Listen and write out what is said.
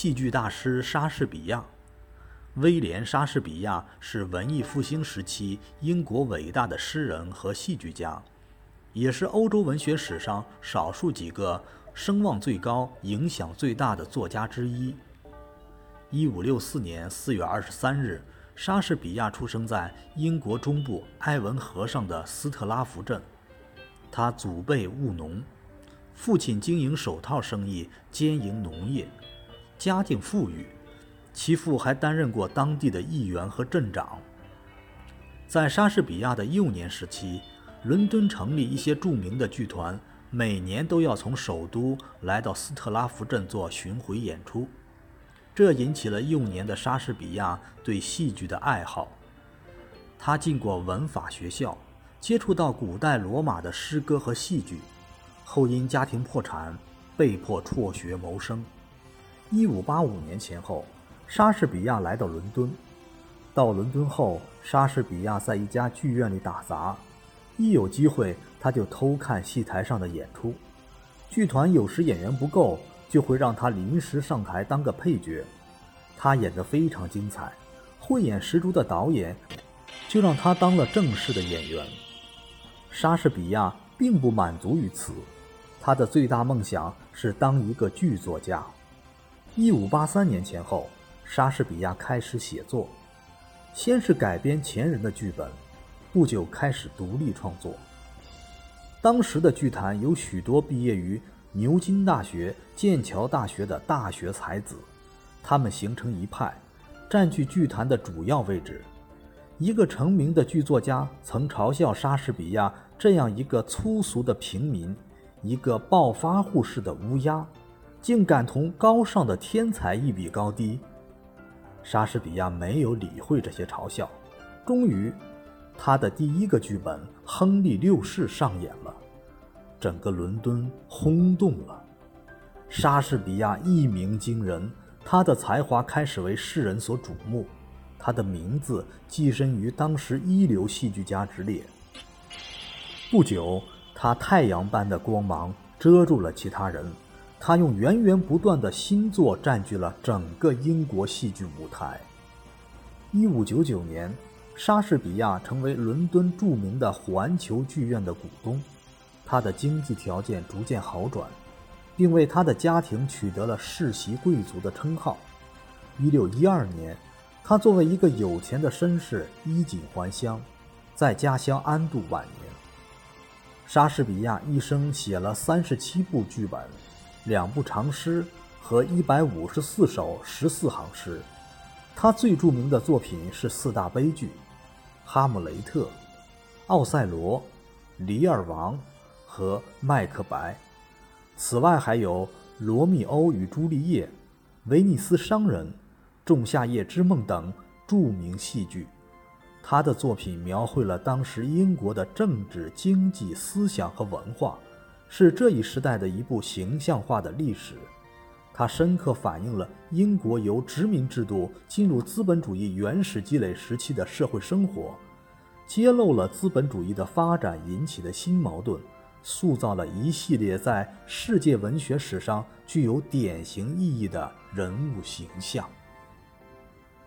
戏剧大师莎士比亚。威廉·莎士比亚是文艺复兴时期英国伟大的诗人和戏剧家，也是欧洲文学史上少数几个声望最高、影响最大的作家之一。一五六四年四月二十三日，莎士比亚出生在英国中部埃文河上的斯特拉福镇。他祖辈务农，父亲经营手套生意，兼营农业，家境富裕。其父还担任过当地的议员和镇长。在莎士比亚的幼年时期，伦敦城里一些著名的剧团每年都要从首都来到斯特拉福镇做巡回演出，这引起了幼年的莎士比亚对戏剧的爱好。他进过文法学校，接触到古代罗马的诗歌和戏剧，后因家庭破产，被迫辍学谋生。一五八五年前后。莎士比亚来到伦敦，到伦敦后，莎士比亚在一家剧院里打杂，一有机会他就偷看戏台上的演出。剧团有时演员不够，就会让他临时上台当个配角，他演得非常精彩，慧眼识珠的导演就让他当了正式的演员。莎士比亚并不满足于此，他的最大梦想是当一个剧作家。一五八三年前后。莎士比亚开始写作，先是改编前人的剧本，不久开始独立创作。当时的剧坛有许多毕业于牛津大学、剑桥大学的大学才子，他们形成一派，占据剧坛的主要位置。一个成名的剧作家曾嘲笑莎士比亚这样一个粗俗的平民，一个暴发户式的乌鸦，竟敢同高尚的天才一比高低。莎士比亚没有理会这些嘲笑，终于，他的第一个剧本《亨利六世》上演了，整个伦敦轰动了。莎士比亚一鸣惊人，他的才华开始为世人所瞩目，他的名字跻身于当时一流戏剧家之列。不久，他太阳般的光芒遮住了其他人。他用源源不断的新作占据了整个英国戏剧舞台。一五九九年，莎士比亚成为伦敦著名的环球剧院的股东，他的经济条件逐渐好转，并为他的家庭取得了世袭贵族的称号。一六一二年，他作为一个有钱的绅士衣锦还乡，在家乡安度晚年。莎士比亚一生写了三十七部剧本。两部长诗和一百五十四首十四行诗，他最著名的作品是四大悲剧《哈姆雷特》《奥赛罗》《李尔王》和《麦克白》。此外还有《罗密欧与朱丽叶》《威尼斯商人》《仲夏夜之梦》等著名戏剧。他的作品描绘了当时英国的政治、经济、思想和文化。是这一时代的一部形象化的历史，它深刻反映了英国由殖民制度进入资本主义原始积累时期的社会生活，揭露了资本主义的发展引起的新矛盾，塑造了一系列在世界文学史上具有典型意义的人物形象。